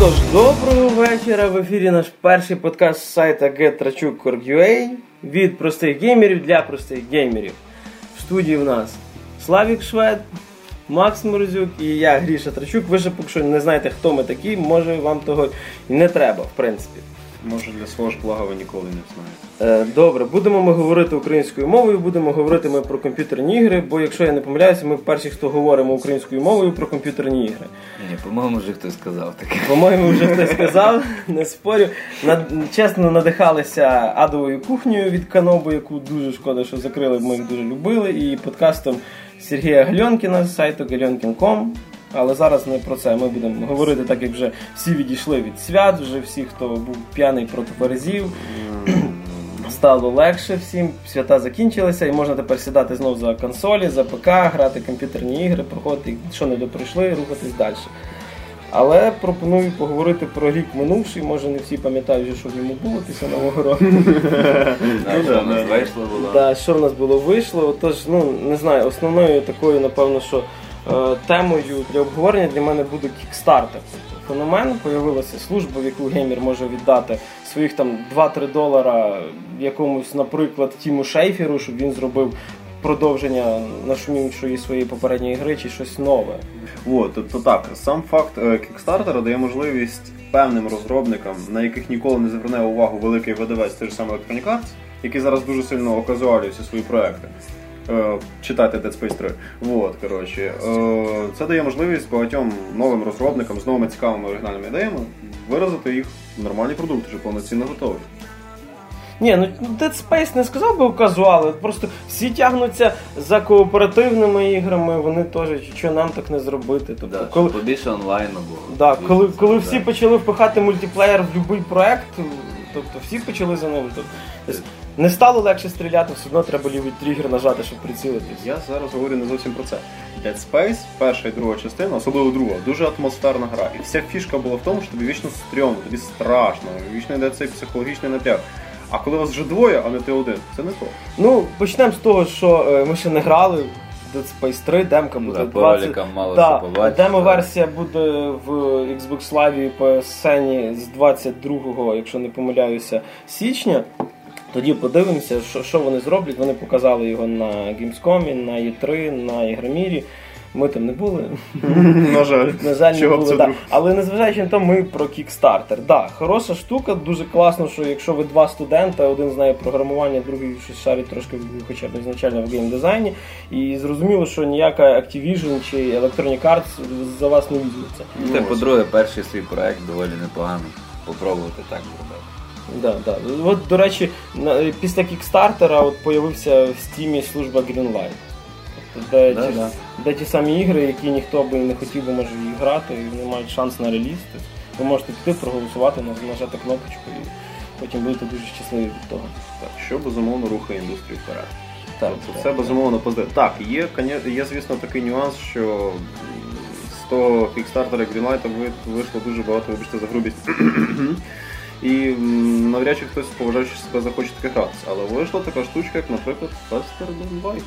Отож, доброго вечора. В ефірі наш перший подкаст з сайта GetRachuk.org.ua від простих геймерів для простих геймерів. В студії в нас Славік Швед, Макс Морозюк і я, Гріша Трачук. Ви ж поки що не знаєте, хто ми такі, може вам того і не треба, в принципі. Може для свого ж блага ви ніколи не знаєте. Е, Добре, будемо ми говорити українською мовою, будемо говорити ми про комп'ютерні ігри, бо якщо я не помиляюся, ми перші, хто говоримо українською мовою про комп'ютерні ігри. Ні, по-моєму, вже хтось сказав таке. По-моєму, вже хтось сказав, не спорю. Над, чесно надихалися адовою кухнею від Канобу, яку дуже шкода, що закрили, ми їх дуже любили, і подкастом Сергія Гальонкіна з сайту galionkin.com. Але зараз не про це. Ми будемо говорити, так як вже всі відійшли від свят, вже всі, хто був п'яний проти березів. Стало легше всім, свята закінчилися, і можна тепер сідати знов за консолі, за ПК, грати комп'ютерні ігри, проходити, що не доприйшли, рухатись далі. Але пропоную поговорити про рік минувший. Може не всі пам'ятають, що в ньому було після нового року. Що в нас вийшло було. Що в нас було вийшло. Тож, ну не знаю, основною такою, напевно, що темою для обговорення для мене буде кікстартер. Феномен появилася служба, в яку геймер може віддати своїх там 2-3 долара якомусь, наприклад, Тіму Шейферу, щоб він зробив продовження нашумівшої своєї попередньої гри чи щось нове. От, тобто так, сам факт е, кікстартера дає можливість певним розробникам, на яких ніколи не зверне увагу великий видавець, той же самий Electronic Arts, який зараз дуже сильно оказуалює всі свої проекти. Е, читайте Dead Space 3. От, коротше, е, це дає можливість багатьом новим розробникам з новими цікавими оригінальними ідеями виразити їх в нормальні продукти, вже повноцінно готові. Ні, ну Dead Space не сказав би казуали, просто всі тягнуться за кооперативними іграми, вони теж що нам так не зробити. Тобто, Да, коли, щоб побільше онлайну було. да, коли, коли да. всі почали впихати мультиплеєр в будь-який проект, тобто всі почали за ним. Тобто, не стало легше стріляти, все одно треба лівий тригер нажати, щоб прицілитись. Я зараз говорю не зовсім про це. Dead Space, перша і друга частина, особливо друга, дуже атмосферна гра. І вся фішка була в тому, що тобі вічно стрьомно, тобі страшно, вічно йде цей психологічний напряг. А коли вас вже двоє, а не ти один, це не то. Ну, почнемо з того, що е, ми ще не грали. в Dead Space 3, демка буде Да, 20... роликам мало да. Демо-версія буде в Xbox Live і PSN з 22, якщо не помиляюся, січня. Тоді подивимося, що, що вони зроблять. Вони показали його на Gamescom, на E3, на Ігромірі. Ми там не були. На жаль. На жаль, не Чого б Да. Але незважаючи на то, ми про Kickstarter. Да, хороша штука, дуже класно, що якщо ви два студента, один знає програмування, другий щось шарить трошки хоча б ізначально в геймдизайні. І зрозуміло, що ніяка Activision чи Electronic Arts за вас не візьметься. Та, по-друге, перший свій проект доволі непогано. Попробувати так зробити. Да, да. От, до речі, після Kickstarter от появився в Steam служба Greenlight. Тобто, де, Да, ті, да. де ті самі ігри, які ніхто би не хотів би може їх грати, і вони мають шанс на реліз. Тобто ви можете піти, проголосувати, нажати кнопочку і потім будете дуже щасливі від того. Так, що безумовно рухає індустрію вперед. Так, Тобто це безумовно позитив. Так, є, є, звісно, такий нюанс, що з того Kickstarter Greenlight ви- вийшло дуже багато, вибачте за грубість. І навряд чи хтось поважаючи себе захоче таке грати. Але вийшла така штучка, як, наприклад, Than Light.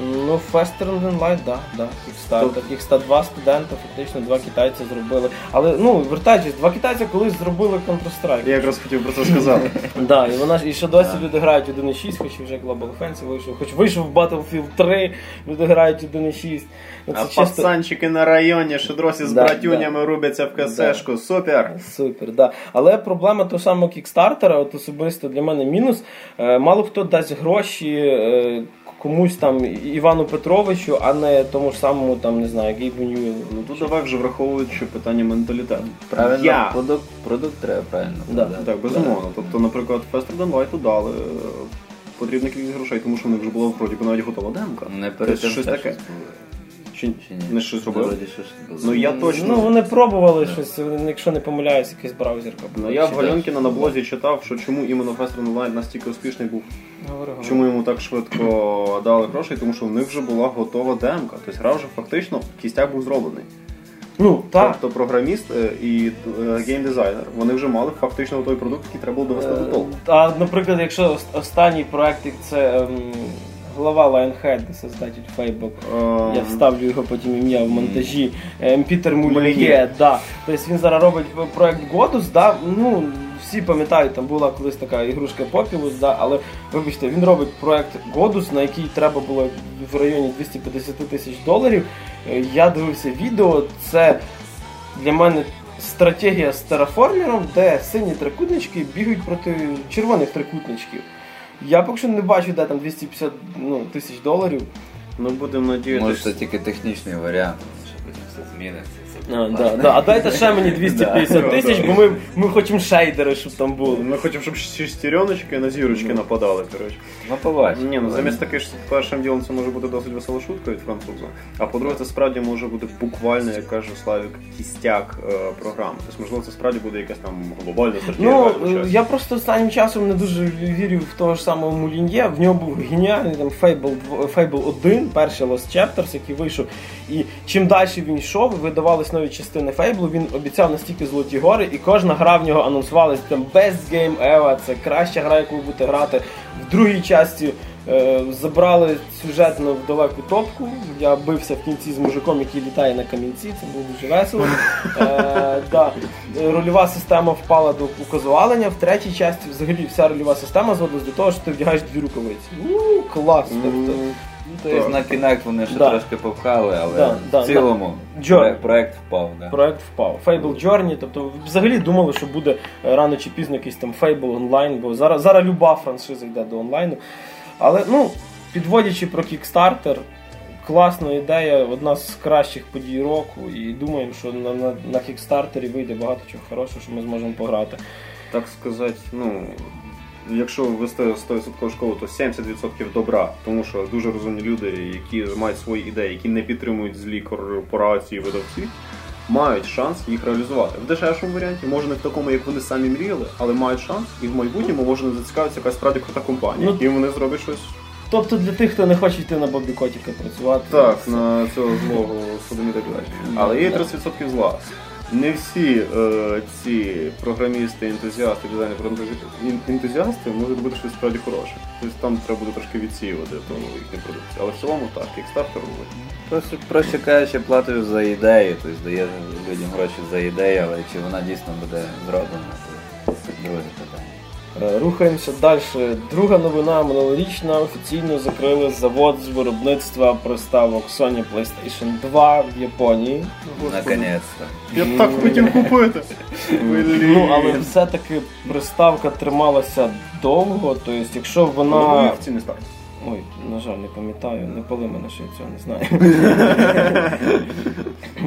Ну, Faster Than Light, да, да, Kickstarter. Kickstarter, два студента, фактично два китайці зробили. Але ну, вертаючись, два китайці колись зробили Counter-Strike. Я якраз хотів про це сказати. Да, і вона ж і ще досі люди грають 1.6, хоч вже Global Offensive вийшов, хоч вийшов Battlefield 3, люди грають 1.6. Ну, А пацанчики на районі, що досі з братюнями рубяться в касешку. Супер! супер, да. Але проблема того самого кікстартера, от особисто для мене мінус. Е, Мало хто дасть гроші е, комусь там Івану Петровичу, а не тому ж самому там, не знаю, Гейбу Ньюелу. Ну тут давай вже враховуючи питання менталітету. Правильно, Я. продукт, продукт треба правильно. Да. подати. Так, безумовно. Тобто, наприклад, Фестерден Лайту дали е, потрібна кількість грошей, тому що в них вже була вроді би навіть готова демка. Не перед Це тим щось теж таке. щось було. Чи, Чи ні? не щось робили? Вроді. Ну я точно. Ну, вони пробували щось, якщо не помиляюсь, якась браузерка. Ну я в Гальонкіна на блозі читав, що чому іменно Than Light настільки успішний був. Чому йому так швидко дали грошей, тому що в них вже була готова демка. Тобто гра вже фактично кістяк був зроблений. Ну, так. Тобто програміст е, і е, геймдизайнер, вони вже мали фактично той продукт, який треба було довести до толку. А, наприклад, якщо останній проект це ем, глава Lionhead, создатель. Е, Я вставлю його потім ім'я в монтажі. Ем, Пітер. Мулін'є, да. Тобто він зараз робить проект Godus, да. Ну, всі пам'ятають, там була колись така ігрушка Populous, да, але вибачте, він робить проект Godus, на який треба було в районі 250 тисяч доларів. Е, Я дивився відео, це для мене стратегія з тераформером, де сині трикутнички бігають проти червоних трикутничків. Я поки що не бачу, де там 250 ну, тисяч доларів. Ну будемо Може, надіятися. це тільки технічний варіант, що потім все зміниться. А, да, да. а дайте ще мені 250 тисяч, бо ми, ми хочемо шейдери, щоб там було. Ми хочемо, щоб шестереночки на зірочки нападали, коротше. Ну, побачимо. Ні, ну замість таки ж першим ділом це може бути досить весела шутка від француза. А по-друге, це справді може бути буквально, як каже Славік, кістяк е, програми. Тобто, можливо, це справді буде якась там глобальна стратегія. Ну, е, я просто останнім часом не дуже вірю в того ж самого Мулін'є. В нього був геніальний там Fable, Fable 1, перший Lost Chapters, який вийшов. І чим далі він йшов, видавались нові частини Fable, він обіцяв настільки золоті гори, і кожна гра в нього анонсувалась там Best Game Ever, це краща гра, яку ви будете грати. В другій часті е, забрали сюжетно в далеку топку. Я бився в кінці з мужиком, який літає на камінці, це було дуже весело. Е, да. Рольова система впала до указувалення. В третій часті взагалі вся рольова система зводилась до того, що ти вдягаєш дві рукавиці. Ну, клас. Тобто, Тобто на Kinect вони ще Да. трошки попхали, але Да, да, в цілому проект- проект впав. Да. Проект впав. Fable Journey, тобто взагалі думали, що буде е, рано чи пізно якийсь там Fable онлайн, бо зараз, зараз люба франшиза йде до онлайну. Але ну, підводячи про Kickstarter, класна ідея, одна з кращих подій року, і думаємо, що на, на, на Kickstarter вийде багато чого хорошого, що ми зможемо пограти. Так сказати, ну. Якщо ввести 100% школу, то 70% добра, тому що дуже розумні люди, які мають свої ідеї, які не підтримують злі корпорації, видавці, мають шанс їх реалізувати. В дешевшому варіанті, може не в такому, як вони самі мріяли, але мають шанс, і в майбутньому може не зацікавитися якась справді крута компанія, Ну, і вони зроблять щось Тобто для тих, хто не хоче йти на Бобі Котіка працювати. так на цього злого судоміта Але є 30% зла. Не всі е, ці програмісти, ентузіасти, дизайнери, ентузі- ентузіасти можуть робити щось справді хороше. Тобто там треба буде трошки відсіювати тому їхні продукції. Але в цілому так, Kickstarter робить. Просто, проще кажучи, платиш за ідею, тобто дає людям гроші за ідею, але чи вона дійсно буде зроблена, то друге питання. Е, Рухаємося далі. Друга новина минулорічна. Офіційно закрили завод з виробництва приставок Sony PlayStation 2 в Японії. Наконець-то. Я так хотів купити. Ну, але все-таки приставка трималася довго. Тобто, якщо вона. Ой, на жаль, не пам'ятаю, не пали мене, що я цього не знаю.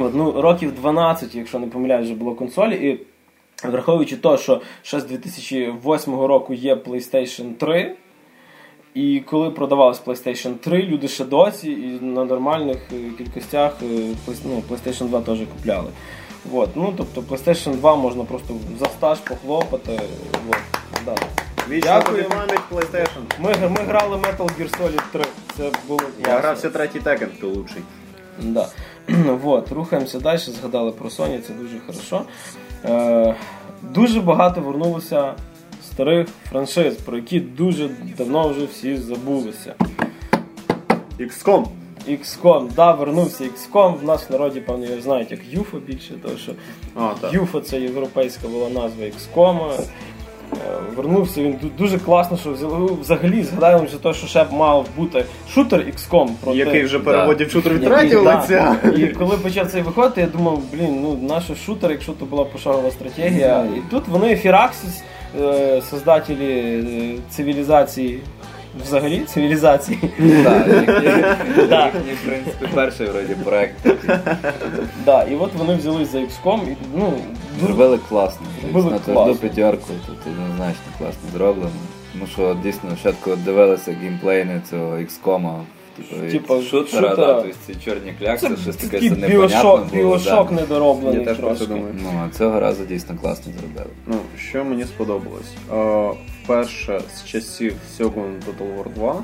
От, ну, років 12, якщо не помиляюсь, вже було консолі, і враховуючи те, що ще з 2008 року є PlayStation 3. І коли продавалась PlayStation 3, люди ще досі і на нормальних е, кількостях е, ну, PlayStation 2 теж купляли. От, ну, тобто PlayStation 2 можна просто за стаж похлопати. От, да. Дякую. пам'ять PlayStation. Ми, ми грали Metal Gear Solid 3. Це було Я класно. грався третій Tekken, ти лучший. Да. вот, рухаємося далі, згадали про Sony, це дуже хорошо. Е, дуже багато вернулося старих франшиз, про які дуже давно вже всі забулися. XCOM. XCOM, да, вернувся XCOM. В нас в народі, певно, його знають як UFO більше, тому що А, так. UFO це європейська була назва XCOM. Вернувся він дуже класно, що взяли взагалі згадаємо вже те, що ще б мав бути шутер XCOM проти Який вже Да. шутер від третього да. І коли почав цей виходити, я думав, блін, ну наш шутер, якщо то була пошагова стратегія. І тут вони Firaxis, е, создателі е, цивілізації, взагалі цивілізації. Так, їхній, в принципі, перший вроді проект. І от вони взялись за XCOM, ну Зробили класно. Зробили на класно. тверду п'ятерку, тут однозначно класно зроблено. Тому що дійсно спочатку дивилися геймплейни цього XCOM, типу, Типа, шутера, шутера. да, тобто ці чорні клякси, це щось таке це непонятно біошок, біошок да. недороблений Я трошки. думаю. Ну, а цього разу дійсно класно зробили. Ну, що мені сподобалось? Е, вперше з часів Shogun Total War 2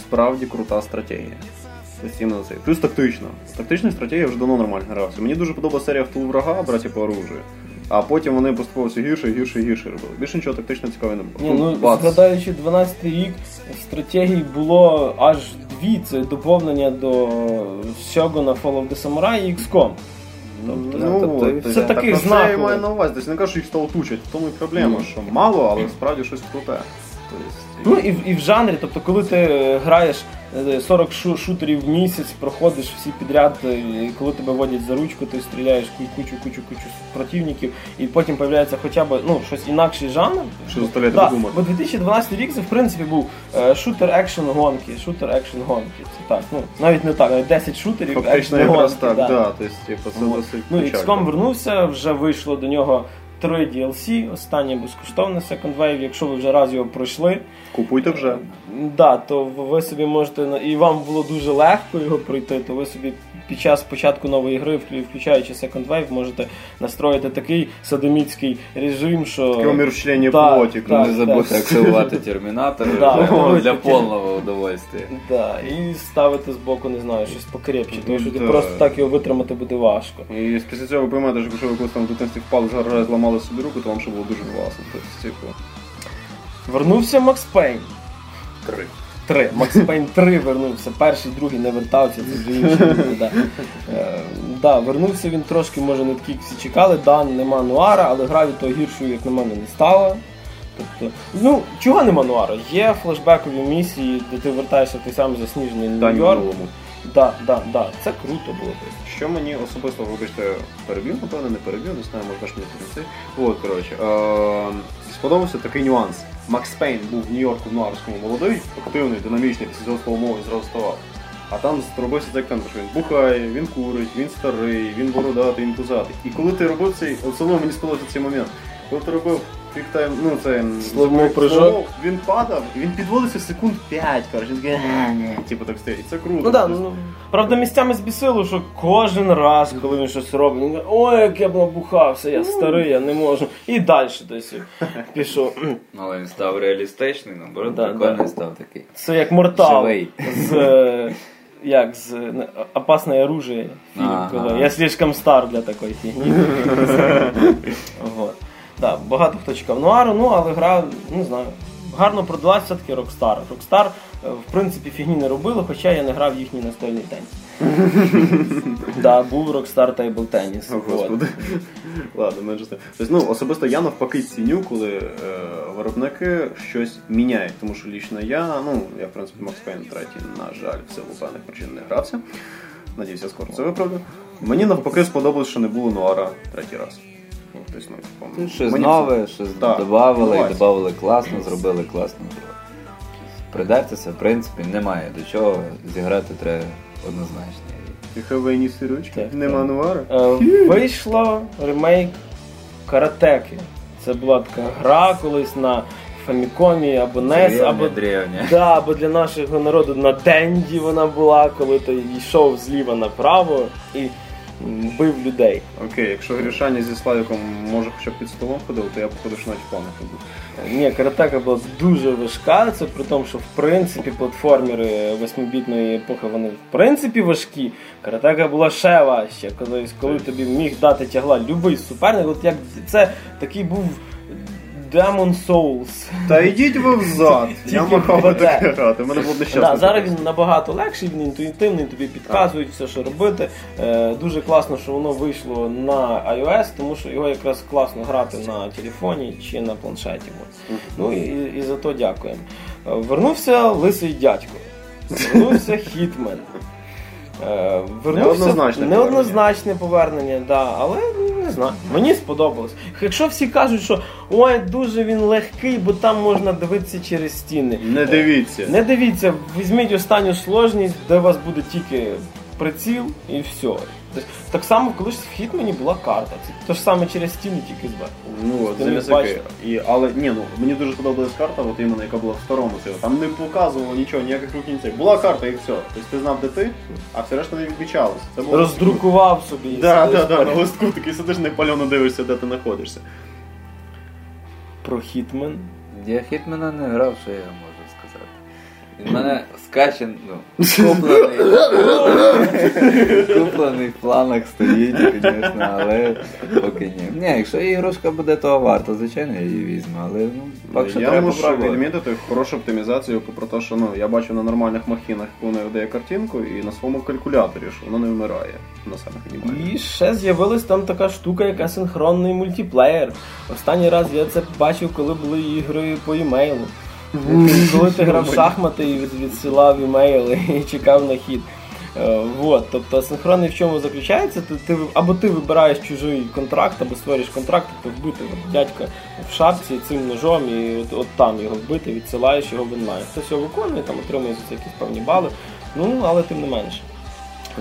справді крута стратегія. Ось іменно це. Плюс тактична. Тактична стратегія вже давно нормально грався. Мені дуже подобалася серія в тул врага, браті по оружию. А потім вони поступово все гірше, гірше гірше робили. Більше нічого тактично цікавого не було. Ні, ну бац. згадаючи 12 рік, стратегій було аж дві. Це доповнення до Shogun Fall of the Samurai і XCOM. Тобто, Ну, тобто, це я таких так, знакових. Я маю на увазі, тобто не кажу, що їх стало тучать, в тому і проблема, Ну. що мало, але справді щось круте. Тобто, Ну і, в- і в жанрі, тобто, коли ти е, граєш е, 40 шу- шутерів в місяць, проходиш всі підряд, е, і коли тебе водять за ручку, ти стріляєш ку- кучу, кучу, кучу противників, і потім з'являється хоча б ну, щось інакший жанр. Що заставляє Да, тебе думати. бо 2012 рік це в принципі був е, шутер екшн гонки, шутер екшн гонки. Це так, ну навіть не так, навіть 10 шутерів Фактично екшн якраз гонки. так, да. да, тобто, типу, це досить Ну, печально. XCOM вернувся, вже вийшло до нього три DLC, останнє безкоштовне Second Wave. Якщо ви вже раз його пройшли, Купуйте вже. да, то ви собі можете і вам було дуже легко його пройти, то ви собі під час початку нової гри, включаючи Second Wave, можете настроїти такий садоміцький режим, що Таке умерщвлення Так, плоті. так. Не забудьте активувати термінатор Да, для, повного удовольствия. Да, і ставити збоку, не знаю, щось покрепче, тому що ти просто так його витримати буде важко. І після цього ви поймете, що якщо ви там в дитинстві впали, жаре, зламали собі руку, то вам ще було дуже класно. Тобто, типу, Вернувся Макс Пейн. три. Три. Макс Пейн 3 вернувся. Перший, другий не вертався, це вже інші. Да. Е, да, вернувся він трошки, може, не як всі чекали. Да, нема нуара, але гра від того гіршою, як на мене, не стала. Тобто, ну, чого нема нуара? Є флешбекові місії, де ти вертаєшся той самий засніжений Нью-Йорк. Да, да, да. Це круто було. Що мені особисто, вибачте, перебив, напевно, не перебив, не знаю, можна ж мені це. От, коротше, е- сподобався такий нюанс. Макс Пейн був в Нью-Йорку в Нуарському молодий, активний, динамічний, після слово мови зразу ставав. А там зробився цей акцент, що він бухає, він курить, він старий, він бородатий, він пузатий. І коли ти робив цей, особливо мені сподобався цей момент, коли ти робив квіктайм, ну це Slow-mo прыжок. він падав, і він підводився секунд 5, коротше, він такий, «Е, ні», типу так стоїть. Це круто. Ну да, Тобто, ну, правда, місцями збісило, що кожен раз, коли він щось робить, він каже, ой, як я б набухався, я старий, я не можу. І далі десь пішов. Ну, Але він став реалістичний, наоборот, Да, прикольний да. став такий. Це як Мортал Живий. з е, як з е, опасне оружие фільм, Ага. коли я слишком стар для такої фігні. Вот. Да, багато хто чекав нуару, ну але гра, не знаю, гарно продалась все-таки Rockstar. Rockstar, е, в принципі, фігні не робили, хоча я не грав в їхній настольний теніс. Да, був Rockstar Table Tennis. О. Господи. Ладно, менше. Тобто, ну, особисто я навпаки ціню, коли е, виробники щось міняють. Тому що лічно я, ну, я в принципі Макс Пейн третій, на жаль, в силу певних причин не грався. Надіюся, скоро це виправлю. Мені навпаки сподобалось, що не було нуара третій раз. Ну, тобто, ну, типу, Ну, Щось мені нове, щось Так, додавали, і додавали класно, зробили класно. Придертися, в принципі, немає до чого. Зіграти треба однозначно. Тиховинні сирочки, Так, нема так. нуара. Е, Вийшло ремейк Каратеки. Це була така гра колись на Фамікомі або NES, або древня. Да, або для нашого народу на Денді вона була, коли ти йшов зліва направо і бив людей. Окей, якщо Грішаня зі Славіком може хоча б під столом ходив, то я походу, що навіть планах. Ні, каратека була дуже важка, це при тому, що в принципі платформери восьмибітної епохи вони в принципі важкі. Каратека була ще важче. коли, коли тобі міг дати тягла любий суперник. От як це такий був Demon Souls. Та йдіть ви взад. Я махав би таке грати. Мене було нещасно. Зараз він набагато легший, він інтуїтивний, тобі підказують все, що робити. Е, дуже класно, що воно вийшло на iOS, тому що його якраз класно грати на телефоні чи на планшеті. Ну і, за то дякуємо. Е, Вернувся лисий дядько. Вернувся Хітмен. Е, Вернувся Неоднозначне неоднозначне повернення, да, але ну, не знаю. Мені сподобалось. Якщо всі кажуть, що ой, дуже він легкий, бо там можна дивитися через стіни. Не дивіться. Не дивіться, візьміть останню сложність, де вас буде тільки приціл і все. Тобто, так само, колись в Хітмені була карта. Це те ж саме через стіни, тільки зверху. Ну, це не. І, але ні, ну мені дуже сподобалась карта, от іменно, яка була в старому цього. Там не показувало нічого, ніяких рук ніцей. Була карта і все. Тобто ти знав, де ти, а все решта не відмічалося. Це було Роздрукував собі. сидиш да, да, на листку такий сидиш непальоно дивишся, де ти знаходишся. Про Хітмен. Я Хітмена не грав, що я можу сказати. Він мене скачен, ну, куплений. куплений в планах стоїть, звісно, але поки ні. Ні, якщо ігрушка буде того варто, звичайно, я її візьму, але ну, поки що я треба можу попробувати. відмітити хорошу оптимізацію про те, що ну, я бачу на нормальних махінах, яку вона видає картинку, і на своєму калькуляторі, що воно не вмирає на самих мінімальних. І ще з'явилась там така штука, яка синхронний мультиплеєр. Останній раз я це бачив, коли були ігри по імейлу. Коли ти грав шахмати і відсилав імейли і чекав на хід. Е, Вот, тобто синхронний в чому заключається? Ти, ти або ти вибираєш чужий контракт, або створюєш контракт, тобто вбити дядька в шапці цим ножом і от, от там його вбити, відсилаєш його в онлайн. Хтось його виконує, там отримує за це якісь певні бали. Ну, але тим не менше.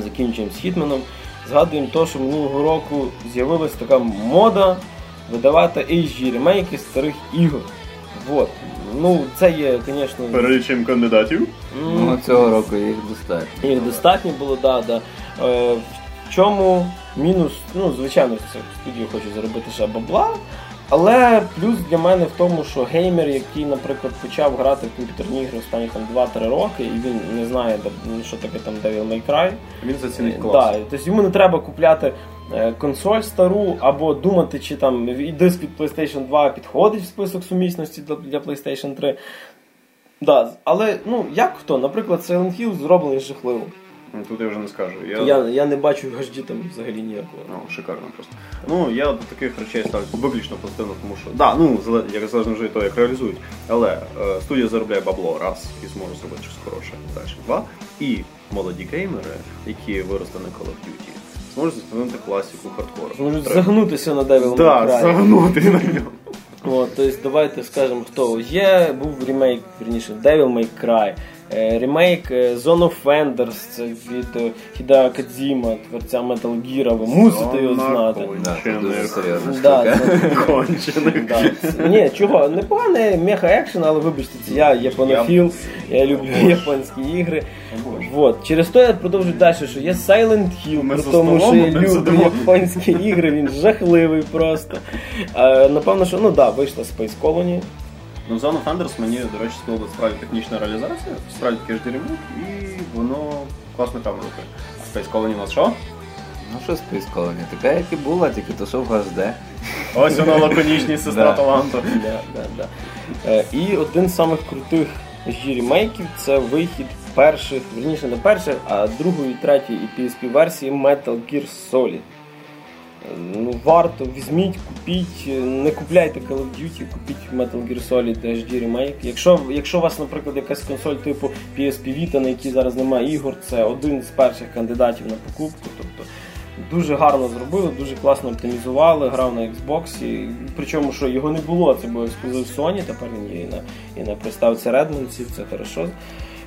Закінчуємо з Хітменом. Згадуємо те, що минулого року з'явилася така мода видавати HD ремейки старих ігор. Вот. Ну, це є, звісно, Перелічимо кандидатів. Ну, цього року їх достатньо. їх достатньо було, да, да. Е, в чому мінус, ну, звичайно, це студія хоче заробити ще бабла. Але плюс для мене в тому, що геймер, який, наприклад, почав грати в комп'ютерні ігри останні там 2-3 роки, і він не знає, що таке там Devil May Cry, Він зацінить Е, клас. Да, тобто йому не треба купляти е, консоль стару або думати, чи там і диск від PlayStation 2 підходить в список сумісності для, для PlayStation 3. Да, але ну як хто? Наприклад, Silent Hill зроблений жахливо. Ну, Тут я вже не скажу. Я, Я, я не бачу HD там взагалі ніякого. Ну, шикарно просто. Ну, я до таких речей ставлюся виключно позитивно, тому що, да, ну, як залежно вже того, як реалізують. Але е, студія заробляє бабло раз і зможе зробити щось хороше. Далі два. І молоді геймери, які виросли на Call of Duty, зможуть застановити класику хардкору. Можуть Три. загнутися на Devil May Да, Cry. загнути на ньому. От, тобто, давайте скажемо, хто є. Був ремейк, верніше, Devil May Cry. Е, Ремейк е, Zone of Enders, це від е, Хідео Кадзіма, творця Metal Gear, ви мусите його знати. Да, це дуже серйозна штука. Ні, чого, непоганий меха екшен, але вибачте, це я японофіл, я люблю японські ігри. Вот. Через то я продовжую далі, що є Silent Hill, при тому, що я люблю японські ігри, він жахливий просто. Напевно, що ну да, вийшла Space Colony. Ну, Zone of Enders мені, до речі, сподобалась справді технічна реалізація, справді такий ж і воно класно там робить. А Space Colony у нас що? Ну що Space Colony? Така, як і була, тільки то що в HD. Ось воно лаконічність сестра таланту. Да, да, да. Е, і один з самих крутих HD ремейків це вихід перших, верніше не перших, а другої, третьої і PSP версії Metal Gear Solid. Ну, варто, візьміть, купіть, е, не купляйте Call of Duty, купіть Metal Gear Solid HD ремейк. Якщо, якщо у вас, наприклад, якась консоль типу PSP Vita, на якій зараз немає ігор, це один з перших кандидатів на покупку. Тобто Дуже гарно зробили, дуже класно оптимізували, грав на Xbox. І, причому, що його не було, це був ексклюзив Sony, тепер він є і на, і на приставці Redmond, це хорошо.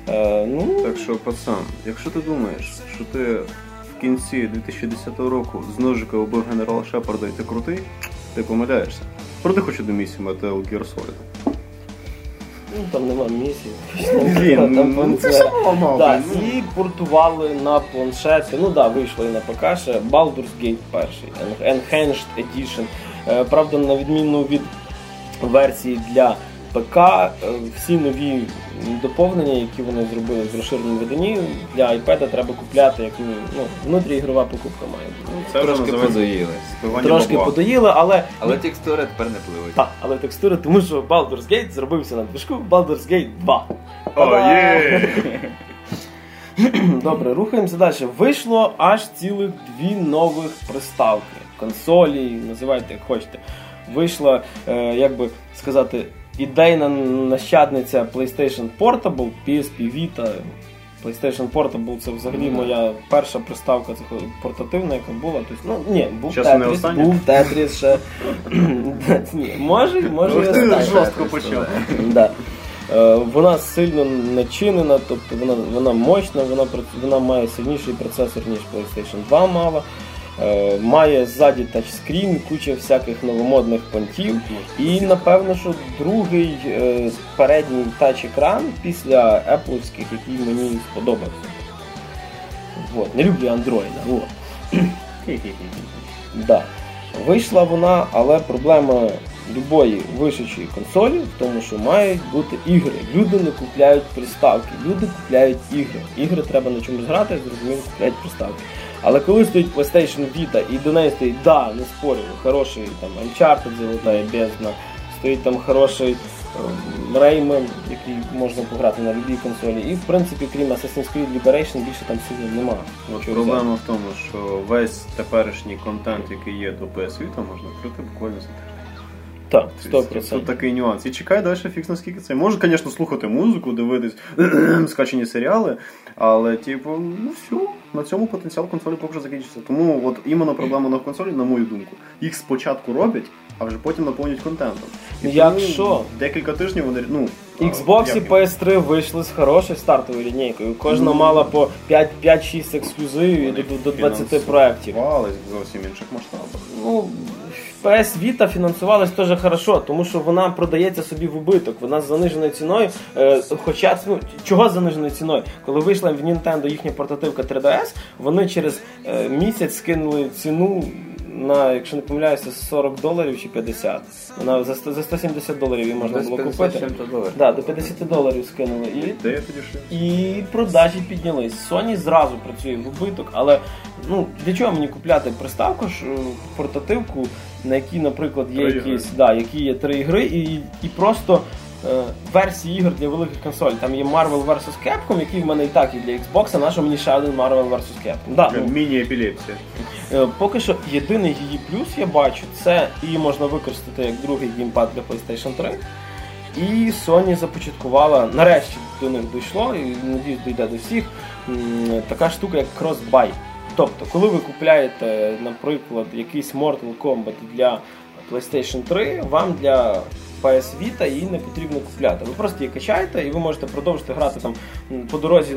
Е, ну, Так що, пацан, якщо ти думаєш, що ти в кінці 2010 року з ножика убив генерала Шепарда і ти крутий, ти помиляєшся. Пройди хоч одну місію Metal Gear Solid. ну, там нема місії. Блін, там ну, це ж мало, Да, блін, і портували на планшети. Ну да, вийшло і на ПК ще Baldur's Gate перший, Enhanced Edition. Е, Правда, на відміну від версії для ПК, е, всі нові доповнення, які вони зробили в розширеному виданні, для iPad треба купляти, як ну, ну, внутріігрова покупка має бути. Це Трошки подоїлись. Трошки бабла. подоїли, але Але текстури тепер не пливуть. так, але текстури, тому що Baldur's Gate зробився на движку Baldur's Gate 2. О, є! Добре, рухаємося далі. Вийшло аж цілих дві нових приставки. Консолі, називайте як хочете. Вийшла, е, як би сказати, ідейна нащадниця PlayStation Portable, PSP Vita. PlayStation Portable це взагалі Ну, да. моя перша приставка портативна, яка була. Тобто, ну, ні, був Tetris, остання? був Tetris ще. ні, може, може і Ух ти, жорстко почав. Да. Е, Вона сильно начинена, тобто вона, вона мощна, вона, вона має сильніший процесор, ніж PlayStation 2 мала. Е, Має ззаді тачскрін, куча всяких новомодних понтів. І напевно, що другий е, передній тач-екран після Apple'ських, який мені сподобався. Вот. Не люблю Android. Вот. Да. Вийшла вона, але проблема любої вишучої консолі в тому, що мають бути ігри. Люди не купляють приставки, люди купляють ігри. Ігри треба на чомусь грати, зрозуміло, купляють приставки. Але коли стоїть PlayStation Vita і до неї стоїть, да, не спорю, хороший там Uncharted золотає бездна, стоїть там хороший ем, Rayman, який можна пограти на будь-якій консолі. І в принципі, крім Assassin's Creed Liberation, більше там сильно нема. От Чого проблема в тому, що весь теперішній контент, який є до PS Vita, можна вкрити буквально за тиждень. Так, Тобто, 100%. Тут такий нюанс. І чекай далі фікс наскільки це. Може, звісно, слухати музику, дивитись скачені серіали, але, типу, ну все, на цьому потенціал консолі поки що закінчиться. Тому от іменно проблема на консолі, на мою думку, їх спочатку роблять, а вже потім наповнюють контентом. І Ну, тому якщо? декілька тижнів вони ну. Xbox і? PS3 вийшли з хорошою стартовою лінійкою. Кожна мала по 5-6 ексклюзивів і до, до 20 проєктів. Зовсім інших масштабах. Ну, PS Vita фінансувалась теж хорошо, тому що вона продається собі в убиток. Вона з заниженою ціною. Е, хоча ну, чого з заниженою ціною? Коли вийшла в Nintendo їхня портативка 3DS, вони через е, місяць скинули ціну на, якщо не помиляюся, 40 доларів чи 50. Вона за, 100 за 170 доларів її можна Десь було 50 купити. чим-то доларів. Да, до 50 доларів скинули. І Де я тоді ще? і продажі піднялись. Sony зразу працює в убиток, але ну для чого мені купляти приставку ж е, портативку, на якій, наприклад, є Три якісь, да, які є три ігри, і, і просто версії ігор для великих консолей. Там є Marvel vs. Capcom, який в мене і так і для Xbox, а на що мені ще один Marvel vs. Capcom. Да, ну, Міні-епілепсія. Е, Поки що єдиний її плюс я бачу, це її можна використати як другий геймпад для PlayStation 3. І Sony започаткувала, нарешті до них дійшло, і надіюсь, дійде до всіх, така штука, як кросбай. Тобто, коли ви купляєте, наприклад, якийсь Mortal Kombat для PlayStation 3, вам для PS Vita її не потрібно купляти. Ви просто її качаєте і ви можете продовжити грати там по дорозі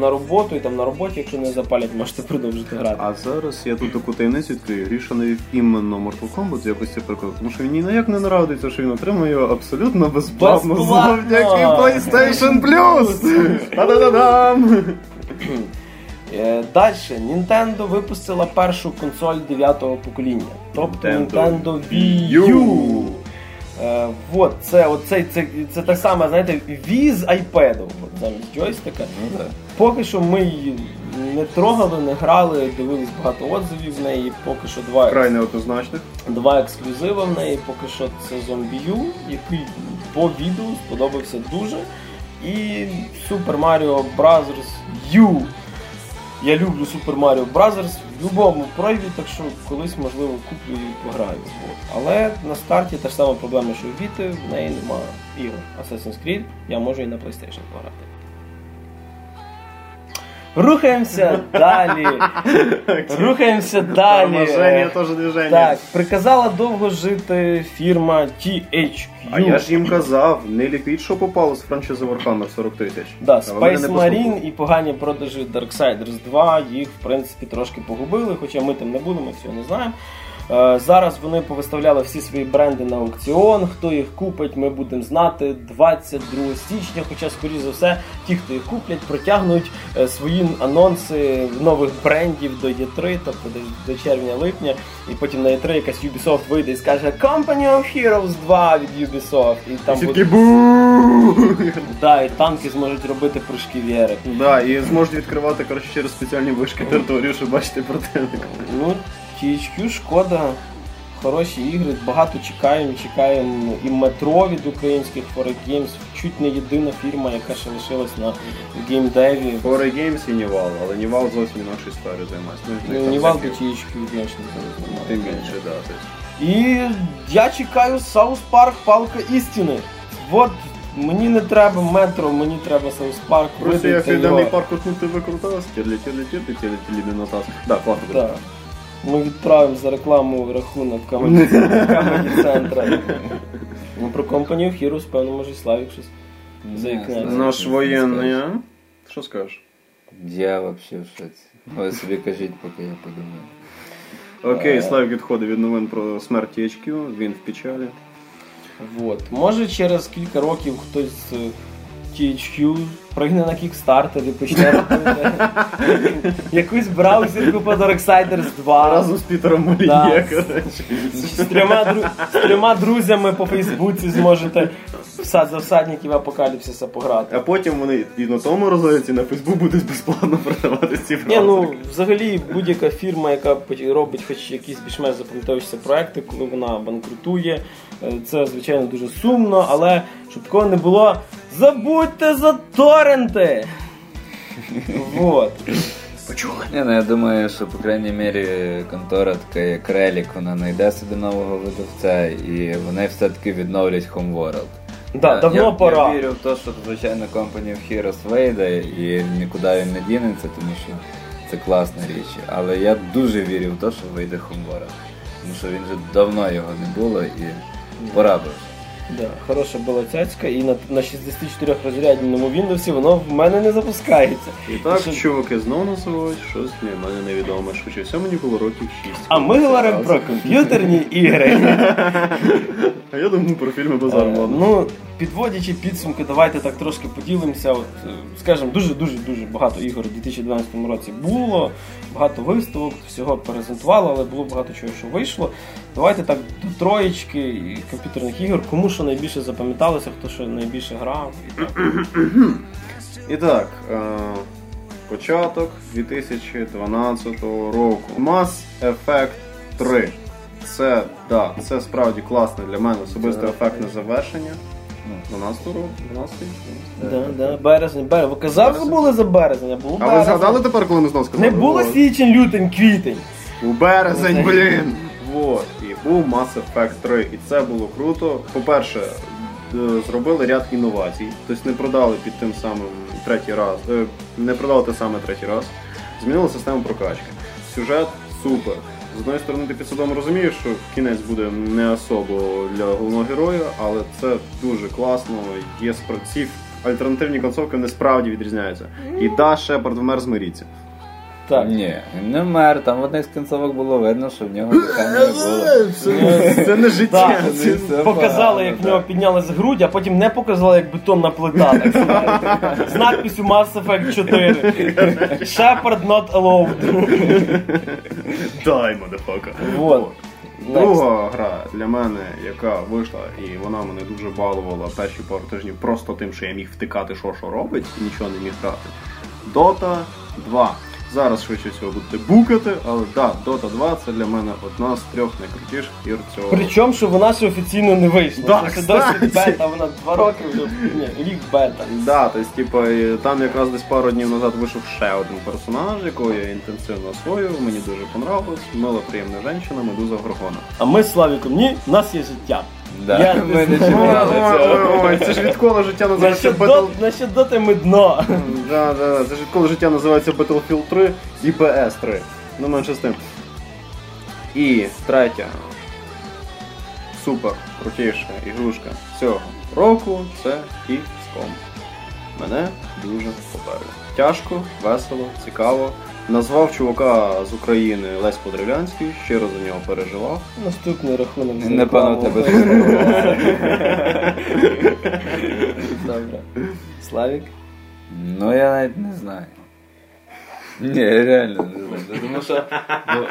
на роботу і там на роботі, якщо не запалять, можете продовжити грати. А зараз я тут таку таємницю відкрию. Навів іменно Mortal Kombat з якості прикладу, тому що він ні на як не нарадиться, що він отримує його абсолютно безплатно Безплатно! завдяки PlayStation Plus! Та-да-да-дам! Далі Nintendo випустила першу консоль 9-го покоління, тобто Nintendo Wii U. U. Е, це, оцей, це, це так само, знаєте, Wii з iPad, от, замість джойстика. Ну так. Поки що ми її не трогали, не грали, дивились багато отзивів в неї, поки що два, Край неоднозначних. два ексклюзиви в неї, поки що це U, який по відео сподобався дуже. І Super Mario Bros. U. Я люблю Super Mario Bros. в будь-якому пройді, так що колись, можливо, куплю і пограю. Але на старті та ж сама проблема, що в Vita, в неї немає ігор. Assassin's Creed, я можу і на PlayStation пограти. Рухаємося далі. Рухаємося далі. Торможення теж движення. Так, приказала довго жити фірма THQ. А я ж їм казав, не ліпіть, що попало з франшизи Warhammer 40 тисяч. Да, Space Marine і погані продажі Darksiders 2 їх в принципі трошки погубили, хоча ми там не будемо, всього не знаємо. Е, Зараз вони повиставляли всі свої бренди на аукціон. Хто їх купить, ми будемо знати 22 січня. Хоча, скоріш за все, ті, хто їх куплять, протягнуть е, свої анонси нових брендів до Є3, тобто до, до червня-липня. І потім на Є3 якась Ubisoft вийде і скаже Company of Heroes 2 від Ubisoft. І там буде, да, і танки зможуть робити прыжки віри. Да, і зможуть відкривати коротше, через спеціальні вишки територію, щоб бачити противника. Ну, THQ шкода. Хороші ігри, багато чекаємо, чекаємо і метро від українських 4A Games, чуть не єдина фірма, яка ще лишилась на геймдеві. Games і Нівал, але Нівал зовсім інакшою сферою займається. Ну, Ну, Нівал до THQ зараз Тим більше, да. тобто. І я чекаю South Park Палка істини. От мені не треба метро, мені треба South Park. Просто даний його. парк ти викрутав, тірлі, тірлі, тірлі, тірлі, тірлі, мінотас. Да, класно. Ми відправимо за рекламу в рахунок Comedy центра. Ну, про Company of Heroes, певно, може і Славік щось заікнеться. Наш воєнний, а? Що скажеш? Я вообще в шоці. Ви собі кажіть, поки я подумаю. Окей, Славік відходить від новин про смерть THQ, він в печалі. Вот. Може через кілька років хтось з THQ пригне на Kickstarter і почне робити якусь браузерку по Darksiders 2. Разом з Пітером Моліє, коротше. З трьома, дру- з трьома друзями по Фейсбуці зможете за всадників апокаліпсиса пограти. А потім вони і на тому розгляді, і на Фейсбук будуть безплатно продавати ці Ні, ну взагалі будь-яка фірма, яка робить хоч якісь більш-менш запам'ятовуючіся проекти, коли вона банкрутує, е, це звичайно дуже сумно, але щоб такого не було, забудьте за торренти! Вот. Ні, ну я думаю, що по крайній мірі контора така як Relic, вона знайде собі нового видавця і вони все-таки відновлять Homeworld. Да, Я- давно я, пора. Я вірю в те, що звичайно Company of Heroes вийде і нікуди він не дінеться, тому що це класна річ. Але я дуже вірю в те, що вийде Homeworld. Тому що він вже давно його не було і пора би вже. Да, хороша була цяцька, і на, на 64 розрядному Windows воно в мене не запускається. І так, Що- чуваки знову називають щось для мене невідоме, що все мені було років 6. А ми говоримо про комп'ютерні ігри. А я думаю про фільми базар, Е, ладно. Ну, підводячи підсумки, давайте так трошки поділимося. От, е, скажімо, дуже-дуже дуже багато ігор у 2012 році було, багато виставок, всього презентувало, але було багато чого, що вийшло. Давайте так до троєчки комп'ютерних ігор, кому що найбільше запам'яталося, хто що найбільше грав. І так. І так, е, початок 2012 року. Mass Effect 3. Це, да, це справді класне для мене особисте Це- ефектне завершення. 12 року? 12 Да, да, березень, березень. Ви казав, Березень. забули за березень, а було А ви березень. згадали тепер, коли ми знову сказали? Не було січень, лютень, квітень. У березень, блін! Вот. І був Mass Effect 3. І це було круто. По-перше, е, зробили ряд інновацій. Тобто не продали під тим самим третій раз. е, Не продали те саме третій раз. Змінили систему прокачки. Сюжет супер. З одної сторони, ти під судом розумієш, що кінець буде не особо для головного героя, але це дуже класно. Є спра- альтернативні концовки вони справді відрізняються. І да, Шепард вмер змиріться. Так. Ні, він не вмер, там в одних з кінцовок було видно, що в нього дихання не було. Це не життя. Так, це все показали, як в так. нього піднялась грудь, а потім не показали, як бетонна плита. Так сказати. З надписю Mass Effect 4. Shepard not allowed. Дай, модефака. Вот. Друга гра для мене, яка вийшла, і вона мене дуже балувала перші пару тижнів просто тим, що я міг втикати, що що робить, і нічого не міг грати. Dota 2. Зараз швидше всього будете букати, але да, Dota 2 це для мене одна з трьох найкрутіших ігор цього. Причому, що вона ще офіційно не вийшла. Да, Це досі бета, вона два роки вже ні, рік бета. Да, тобто, типу, там якраз десь пару днів назад вийшов ще один персонаж, якого я інтенсивно освоював, мені дуже понравилось. Мила приємна жінка, медуза Горгона. А ми з Славіком, ні, в нас є життя. Да, Я ми не чіпали цього. Ой, це ж відколи життя називається Battle... Насчет доти ми дно. Да, да, да. Це ж відколи життя називається Battlefield 3 і PS 3. Ну, менше з тим. І третя. Супер крутіша ігрушка цього року це XCOM. Мене дуже поперло. Тяжко, весело, цікаво. Назвав чувака з України Лесь Подрівлянський, щиро за нього переживав. Наступний рахунок. за Напевно, тебе Добре. Славік. Ну я навіть не знаю. Ні, реально не знаю. Тому що. ну,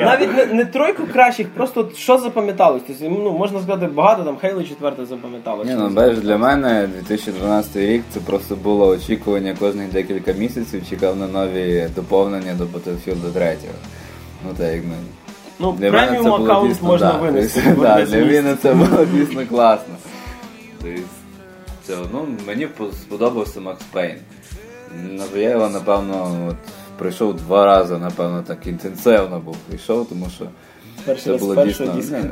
Навіть не, не тройку кращих, просто от що запам'яталось. Тобто, ну, можна сказати, багато там Хейло 4 запам'яталось. Ні, ну бачиш, для мене 2012 рік це просто було очікування кожних декілька місяців, чекав на нові доповнення до Battlefield 3. Ну так як ми. ну, Для мене це преміум було аккаунт дійсно, можна да, винести. да, для мене це було дійсно класно. Тобто, це, ну, мені по- сподобався Макс Пейн. Ну, Я його, напевно, от, пройшов два рази, напевно, так інтенсивно був прийшов, тому що Перший це було дійсно.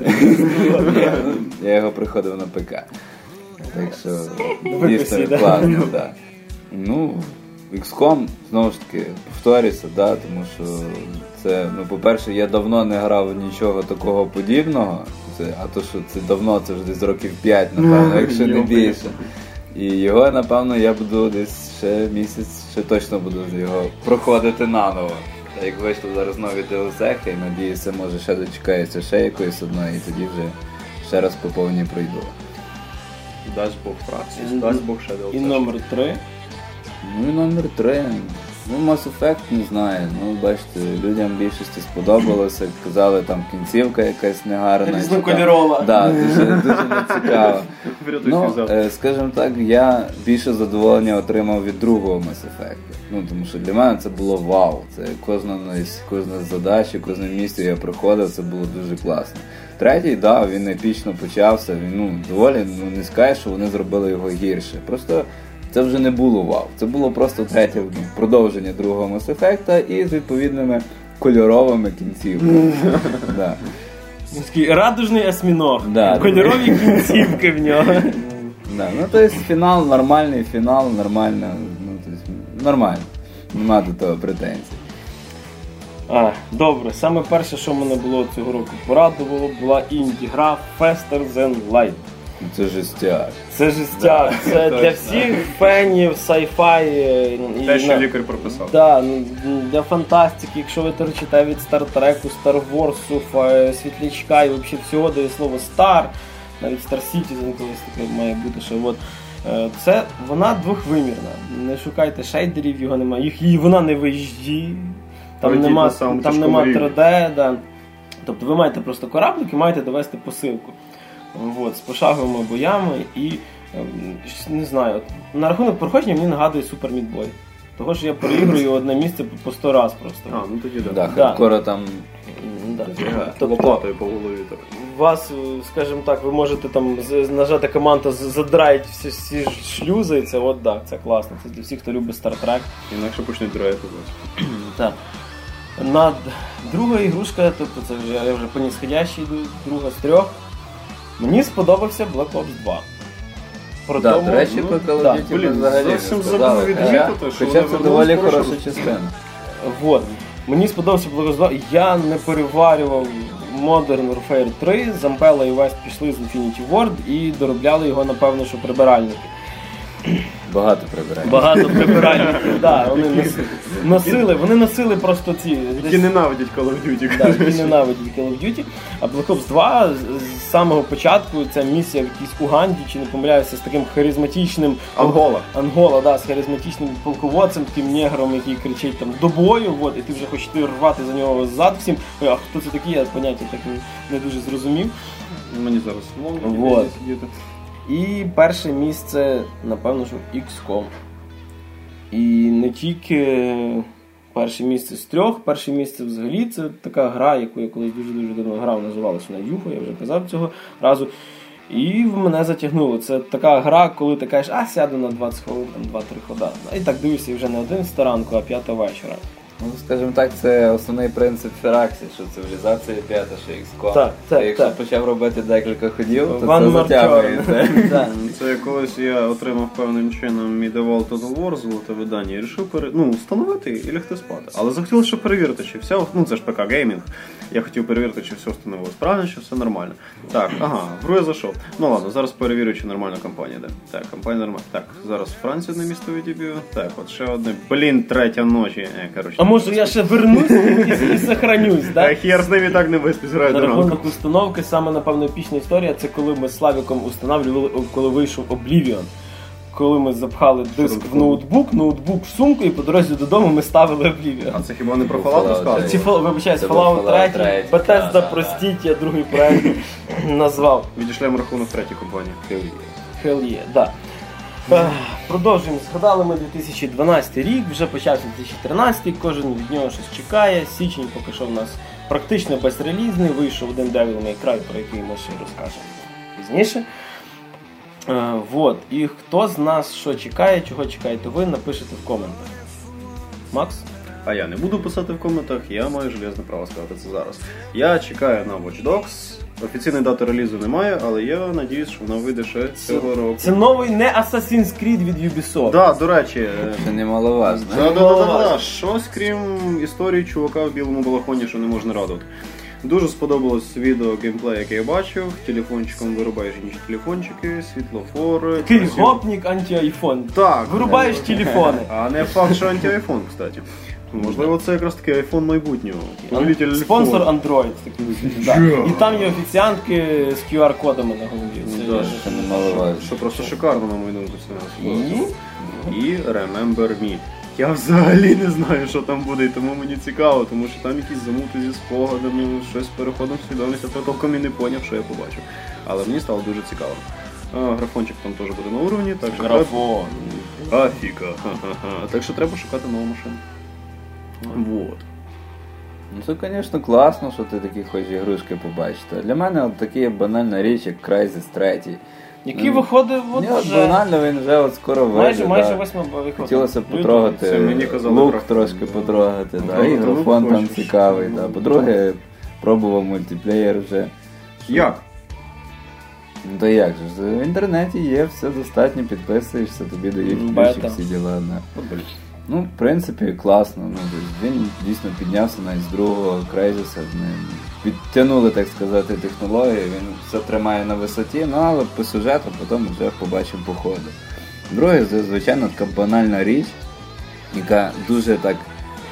Я його приходив на ПК. Так що дійсно класно, так. Ну, XCOM, знову ж таки, повторюся, да, тому що це, ну, по-перше, я давно не грав нічого такого подібного. Це, а то, що це давно, це вже десь років 5, напевно, якщо не більше. І його, напевно, я буду десь ще місяць, ще точно буду його проходити наново. Та як вийшло зараз нові DLC, і надіюся, може ще дочекається ще якоїсь одної, і тоді вже ще раз по повній пройду. Дасть Бог праці, дасть Бог Shadow. І номер три. Ну і номер три. Ну, Mass Effect не знаю. Ну, бачите, людям більшості сподобалося. Казали, там кінцівка якась негарна. Різнокольорова. Так, да, дуже, дуже нецікава. Ну, е, скажімо так, я більше задоволення отримав від другого Mass Effect. Ну, тому що для мене це було вау. Це кожна, кожна з задач, і кожне місце я приходив, це було дуже класно. Третій, да, він епічно почався. Він ну, доволі ну, не скажеш, що вони зробили його гірше. Просто це вже не було вау. Це було просто третє ну, продовження другого Mass Effect і з відповідними кольоровими кінцівками. Да. Такий радужний осьміног. Да. Кольорові кінцівки в нього. Да, ну то есть фінал нормальний, фінал нормально, ну то есть нормально. Нема до того претензій. А, добре, саме перше, що мене було цього року порадувало, була інді-гра Faster Than Light. Ну, Це жестяк. Це жестяк, це для всіх фенів sci-fi е, і Те, що на- лікар прописав. Да, ну, для фантастики, якщо ви торчите від Стартреку, Star Wars, фа- Світлячка і взагалі всього, де є слово Star, навіть Star Citizen колись таке має бути, що от. е, Це вона двохвимірна. Не шукайте шейдерів, його немає. Їх і вона не в HD, там Пройдіть нема, там нема 3D. Да. Тобто ви маєте просто кораблик і маєте довести посилку. От, з пошаговими боями і ем, не знаю. На рахунок проходження мені нагадує Meat Boy. Того, що я переігрую одне місце по- по 100 раз просто. А, ну тоді Да, да. хардкора там. Да. Тобто Лопатою по голові так. вас, е, скажімо так, ви можете там нажати команду задраїть всі, всі шлюзи, і це от да, це класно. Це для всіх, хто любить Star Trek. Інакше почнуть драйти. Так. Над друга ігрушка, тобто це вже я вже по нісходящій йду, друга з трьох. Мені сподобався Black Ops 2. Про Да, тому- до речі, про Call of. Duty ми блін, взагалі не зовсім сказали. забув відмітити, що Хоча вони це доволі вернулись хороша частина. Вот. Мені сподобався Black Ops 2. Я не переварював Modern Warfare 3, Зампела і Вест пішли з Infinity Ward і доробляли його, напевно, що прибиральники. Багато прибирає. Багато прибиральників, да, вони нос- носили, вони носили просто ці Які ненавидять Call of Duty. Да, які ненавидять Call of Duty. А Black Ops 2 з- з самого початку ця місія в якійсь Уганді, чи не помиляюся, з таким харизматичним Ангола. Ангола, да, з харизматичним полководцем, таким негром, який кричить там до бою, от, і ти вже хочеш ти рвати за нього зад всім. Ой, А хто це такий, я поняття так не- не дуже зрозумів. Мені зараз ломно Вот. І перше місце, напевно, що XCOM. І не тільки перше місце з трьох, перше місце взагалі це така гра, яку я колись дуже-дуже давно грав, називалася вона Юфо, я вже казав цього разу. І в мене затягнуло. Це така гра, коли ти кажеш, а сяду на 20 хвилин, там 2-3 хода. І так дивишся вже не 11 ранку, а 5 вечора. Ну, скажімо так, це основний принцип Фераксі, що цивілізація п'ята, що XCOM. Так, так, Якщо так. почав робити декілька ходів, то One це затягує. затягується. Це колись я отримав певним чином Medieval Total War золоте видання і вирішив пере... ну, встановити і лягти спати. Але захотілося перевірити, чи вся ну це ж ПК геймінг. Я хотів перевірити, чи все встановилось правильно, чи все нормально. Так, ага, в гру я зайшов. Ну ладно, зараз перевірю, чи нормальна компанія де. Так, компанія нормальна. Так, зараз Франція одне місто відіб'ю. Так, от ще одне. Блін, третя ночі. Е, коротше. А може я ще вернусь і, і сохранюсь, Та так? хер з ним і так не виспись, граю На до ранку. рахунок установки, саме напевно епічна історія, це коли ми з Славіком устанавлювали, коли вийшов Oblivion. Коли ми запхали диск в ноутбук, ноутбук в сумку, і по дорозі додому ми ставили Oblivion. А це хіба не про Fallout розказував? Ці фол, вибачаюсь, Fallout Fallout 3, 3, Bethesda, простіть, я другий проект назвав. Відійшлемо рахунок третій компанії. Hell yeah, да. Продовжуємо. Згадали ми 2012 рік, вже почався 2013, кожен від нього щось чекає. Січень поки що в нас практично безрелізний, вийшов один Devil May Cry, про який ми ще розкажемо пізніше. Е, вот. І хто з нас що чекає, чого чекаєте ви, напишете в коментах. Макс? А я не буду писати в коментах, я маю железне право сказати це зараз. Я чекаю на Watch Dogs. Офіційної дати релізу немає, але я надіюсь, що вона вийде ще цього року. Це новий не Assassin's Creed від Ubisoft. Да, до речі, е, Це немаловажно. да, да, да, да, да. щось крім історії чувака в білому балахоні, що не можна радувати. Дуже сподобалось відео геймплей, яке я бачив. Телефончиком вирубаєш інші телефончики, світлофори. Такий красиво. гопник анті-айфон. Так. Вирубаєш телефони. А не факт, що анти-айфон, кстати. Можливо, це якраз таки iPhone майбутнього. Повелитель Спонсор. Android такий. Да. І там є офіціантки з QR-кодами на голові. Це Да. Що просто шикарно, на мою думку, це І Remember Me. Я взагалі не знаю, що там буде, і тому мені цікаво, тому що там якісь замути зі спогадами, щось з переходом свідомості, я толком і не поняв, що я побачив. Але мені стало дуже цікаво. А, графончик там теж буде на уровні, так що графон. треба... Афіка. ха-ха-ха. Так що треба шукати нову машину. Вот. Ну це, звісно, класно, що ти такі хочеш ігрушки побачити. Для мене от така банальна річ, як Crysis 3. Який Ну, виходив от Ні, от вже банально він вже от скоро вийде. майже, майже да. восьма виходить. Хотілося б потрогати мені казали лук про- трошки потрогати, да. Ну, і ну, графон там хочеш. цікавий. Да. ну, По-друге, пробував мультиплеєр вже. Як? Ну то як же, в інтернеті є, все достатньо, підписуєшся, тобі дають ключик, всі діла. Да. Ну, в принципі, класно. Ну, він дійсно піднявся навіть з другого Крейзіса. Підтягнули, так сказати, технології, він все тримає на висоті, ну але по сюжету потім вже побачимо по ходу. Друге, це, звичайно, така банальна річ, яка дуже так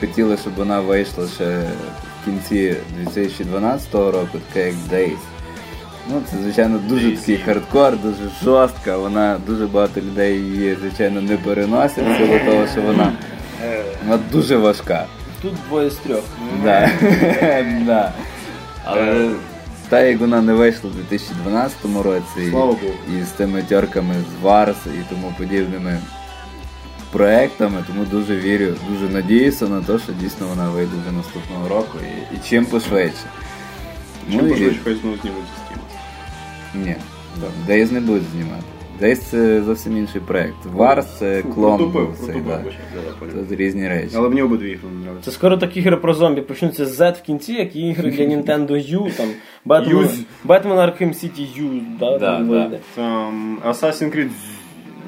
хотіла, щоб вона вийшла ще в кінці 2012 року, така як Days. Ну, це, звичайно, дуже такий хардкор, дуже жорстка. Вона дуже багато людей її, звичайно, не переносять силу того, що вона, вона дуже важка. Тут двоє з трьох. Да. Але та як вона не вийшла у 2012 році Слава Богу. і, з тими тьорками з Варс і тому подібними проектами, тому дуже вірю, дуже надіюся на те, що дійсно вона вийде вже наступного року і, і чим пошвидше. Чим Ну, і- хай знову знімуть з ні, Дейз не будуть знімати. Дейз це зовсім інший проект. Варс це клон. Це різні речі. Але мені обидві ігри не нравляться. Це скоро так ігри про зомбі почнуться з Z в кінці, як і ігри для Nintendo U, там Batman, Batman Arkham City U, да, Да, там да. вийде. Assassin's Creed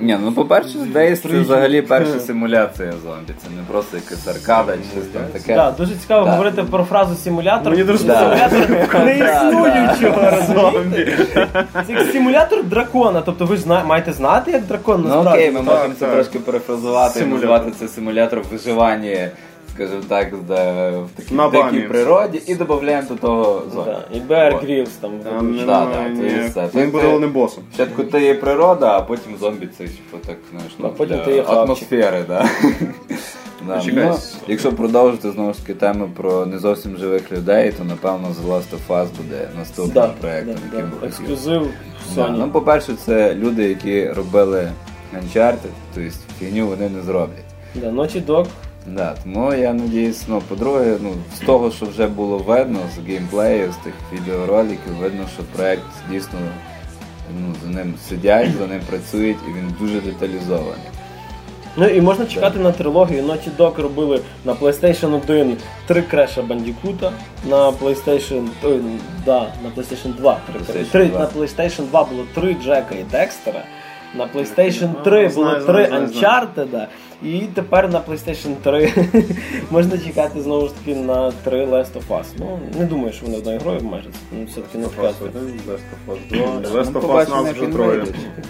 Ні, ну по-перше, Дейз це взагалі перша симуляція зомбі. Це не просто якась аркада чи щось там таке. Так, дуже цікаво говорити про фразу симулятор. Мені дуже симулятор не існуючого, Зомбі. Це як симулятор дракона. Тобто ви ж зна- маєте знати, як дракон Ну насправді. окей, ми можемо це так. трошки перефразувати і Симулятор. назвати це симулятор виживання, скажімо так, в такій На дикій природі і додаємо до того. Да, І Bear Grylls там. Все. Він буде головним босом. Спочатку ти є природа, а потім зомбі це типу так, знаєш, ну, А потім для ти є атмосфери, да. Да, ну, якщо продовжити знову ж таки тему про не зовсім живих людей, то напевно The Last of Us буде наступним Да, проєктом, да, яким хотів. Ексклюзив Да, Sony. Ну, по-перше, це люди, які робили Uncharted, тобто фігню вони не зроблять. Да, Naughty Dog. Да, тому я надіюсь, ну, по-друге, ну, з того, що вже було видно, з геймплею, з тих відеороликів, видно, що проект дійсно ну, за ним сидять, за ним працюють, і він дуже деталізований. Ну і можна чекати на трилогію. Naughty Dog робили на PlayStation 1 три Креша Бандікута, на PlayStation, ой, да, на PlayStation 2. Три, PlayStation три, 2. на PlayStation 2 було три Джека і Декстера. На PlayStation Ну, 3 було три. Uncharted, і тепер на PlayStation 3 можна чекати знову ж таки на 3 Last of Us. Ну, не думаю, що вони одною грою майже. Ну, все-таки не Last of Us 1, Last of Us 2, Last Ну, of Us нас вже троє.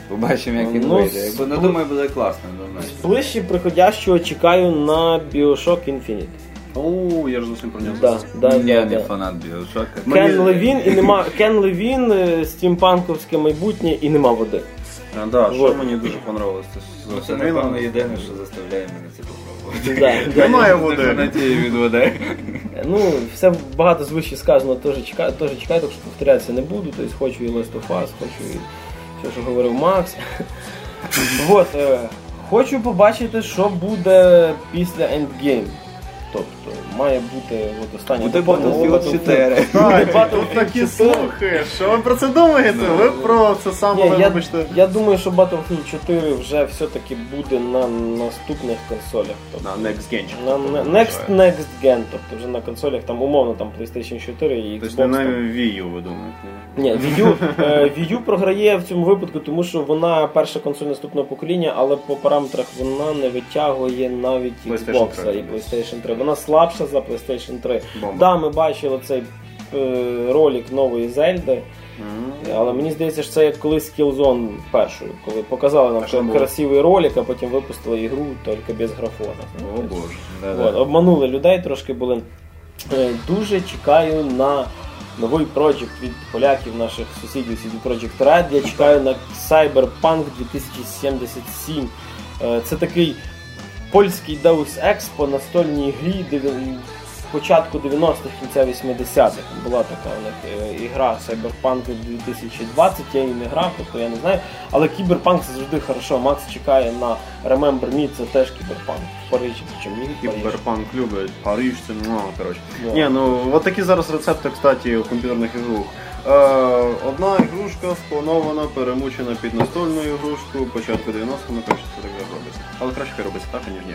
Побачимо, як він Ну, вийде. Якби не думаю, буде класно. Думаю. Ближче приходящого чекаю на Bioshock Infinite. О, я ж зовсім про нього Да, да, я да, не да. фанат Біошока. Кен Левін і нема Кен Левін, е, стімпанковське майбутнє і нема води. А, да, що Вот. мені дуже понравилось. Це Ну, Це, напевно, єдине, що заставляє мене це попробувати. Да, да. Немає води. Фанатію від води. Ну, все багато звище сказано, теж чекаю, теж чекаю, так що повторятися не буду. Тобто хочу і Last of Us, хочу і все, що говорив Макс. Вот, е, хочу побачити, що буде після Endgame. Тобто, має бути от останнє Буде. Battlefield 4. Так, тут такі слухи. Що ви про це думаєте? Ви про це саме, Ні, я, вибачте. я думаю, що Battlefield 4 вже все-таки буде на наступних консолях. Тобто, На Next Gen. на, на next, next gen, тобто вже на консолях, там умовно там PlayStation 4 і Xbox. Тобто не на. Wii U, ви думаєте? Ні, Wii U, е, Wii U програє в цьому випадку, тому що вона перша консоль наступного покоління, але по параметрах вона не витягує навіть PlayStation Xbox 3. і PlayStation 3. Вона слабша за PlayStation 3. Бомба. Да, ми бачили цей е, ролик нової Зельди. Сказати. Але мені здається, що це як колись Killzone першою, коли показали нам красивий ролик, а потім випустили ігру тільки без графона. О боже. От, обманули людей, трошки були. Е, Дуже чекаю на новий проджект від поляків, наших сусідів CD Projekt Red. Я чекаю на Cyberpunk 2077. Е, Це такий польський Deus Ex по настольній грі початку 90-х, кінця 80-х. Була така у них е, ігра Cyberpunk 2020, я її не грав, тобто я не знаю. Але кіберпанк це завжди хорошо. Макс чекає на Remember Me, це теж кіберпанк. В Парижі, причому. Кіберпанк любить, Париж це ну, коротше. Да. Ні, ну от такі зараз рецепти, кстати, у комп'ютерних іграх. Е, одна ігрушка спланована, перемучена під настольну ігрушку, початку 90-го, ну краще це так робиться. Але краще хай робиться так, ніж ні.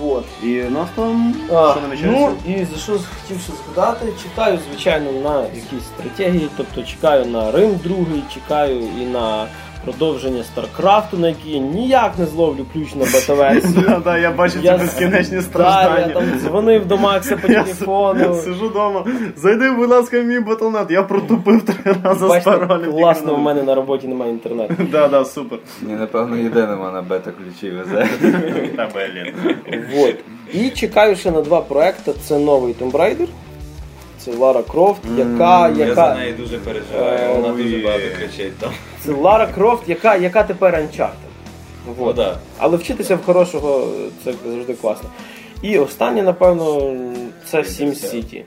Вот. І нас там А, що намічається? ну і за що хотів ще згадати, чекаю, звичайно, на якісь стратегії, тобто чекаю на Рим другий, чекаю і на продовження Старкрафту, на який я ніяк не зловлю ключ на бета-версію. Да, я бачу ці безкінечні Да, я страждання. там дзвонив до Макса по Я телефону. сижу вдома, зайди, будь ласка, в мій Battle.net, я протупив три рази з паролем. класно, у мене на роботі немає інтернету. Да, да, супер. Мені, напевно, єдиному на бета ключі везе. Та блін. І чекаю ще на два проекти. Це новий Tomb Raider. Це Лара Крофт, яка, Я за неї дуже переживаю, вона Ой. дуже багато кричить там. це Лара Крофт, яка, яка тепер Uncharted. Ну Вот. да. Але вчитися в хорошого це завжди класно. І останнє, напевно, це Сім Сіті.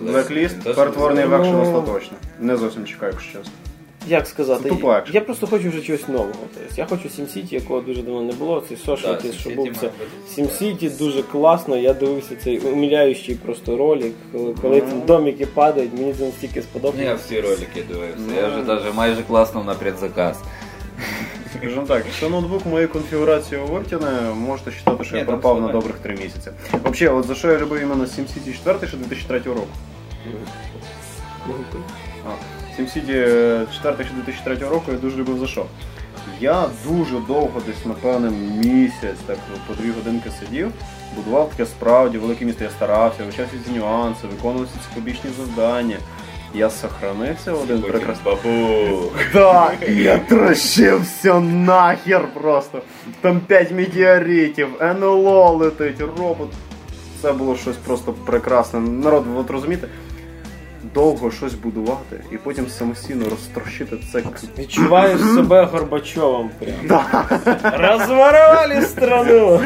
Блекліст. Перетворений в екшен остаточно. Не зовсім чекаю, якщо чесно. Як сказати? Тупо. Я просто хочу вже чогось нового. Тобто, я хочу Sim City, якого дуже давно не було. Цей Так, якийсь, що SimCity був це. бути. Sim City дуже класно. Я дивився цей умиляючий просто ролик, коли, коли там домики падають, мені це настільки Ну, я всі ролики дивився. Я вже навіть майже класно на предзаказ. Скажімо так, якщо ноутбук моєї конфігурації увертіне, можете вважати, що я пропав на добрих 3 місяці. Взагалі, от за що я любив іменно SimCity 4 ще 2003 року. А, SimCity 4 ще 2003 року я дуже любив за що? Я дуже довго, десь, напевне, місяць, так по дві годинки сидів, будував таке справді велике місто, я старався, вивчав всі ці нюанси, виконував всі ці побічні завдання. Я сохранився один прекрасний. Бабу. Так, я трощився нахер просто. Там 5 метеоритів, НЛО летить, робот. Це було щось просто прекрасне. Народ, от розумієте? Довго щось будувати і потім самостійно розтрощити це. Відчуваєш себе Горбачовим прям. Розворовали страну!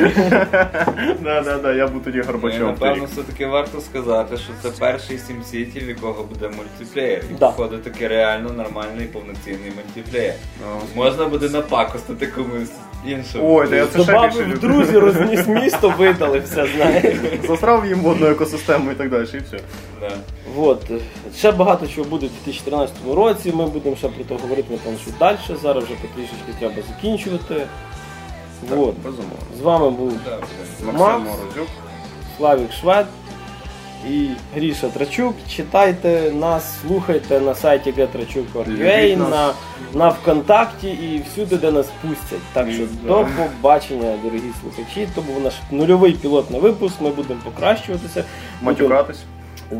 Да, да, да, я був тоді Ну, і, Горбачом. Напевно, все-таки варто сказати, що це перший SimCity, в якого буде мультиплеєр. І Да. походу таки реально нормальний повноцінний мультиплеєр. Ну, Можна буде напакостити комусь іншому. Ой, та я це ще більше Добавив люблю. друзі, розніс місто, видали все, знаєш. Засрав їм водну екосистему і так далі, і все. Да. Вот. Ще багато чого буде в 2014 році. Ми будемо ще про це говорити, напевно, що далі. Зараз вже потрішечки треба закінчувати. Вот. Безумовно. З вами був Да. Максим Макс. Морозюк. Славік Швед і Гріша Трачук. Читайте нас, слухайте на сайті getrachuk.ua, на, на ВКонтакті і всюди, де нас пустять. Так що до побачення, дорогі слухачі. То був наш нульовий пілотний випуск. Ми будемо покращуватися. Матюкатись.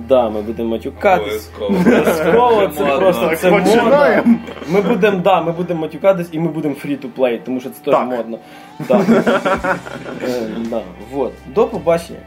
Да, ми будемо матюкатись. Обов'язково. Це просто це модно. Ми будемо, да, ми будемо матюкатись і ми будемо free to play, тому що це теж модно. Да. Е, да. Вот. До побачення.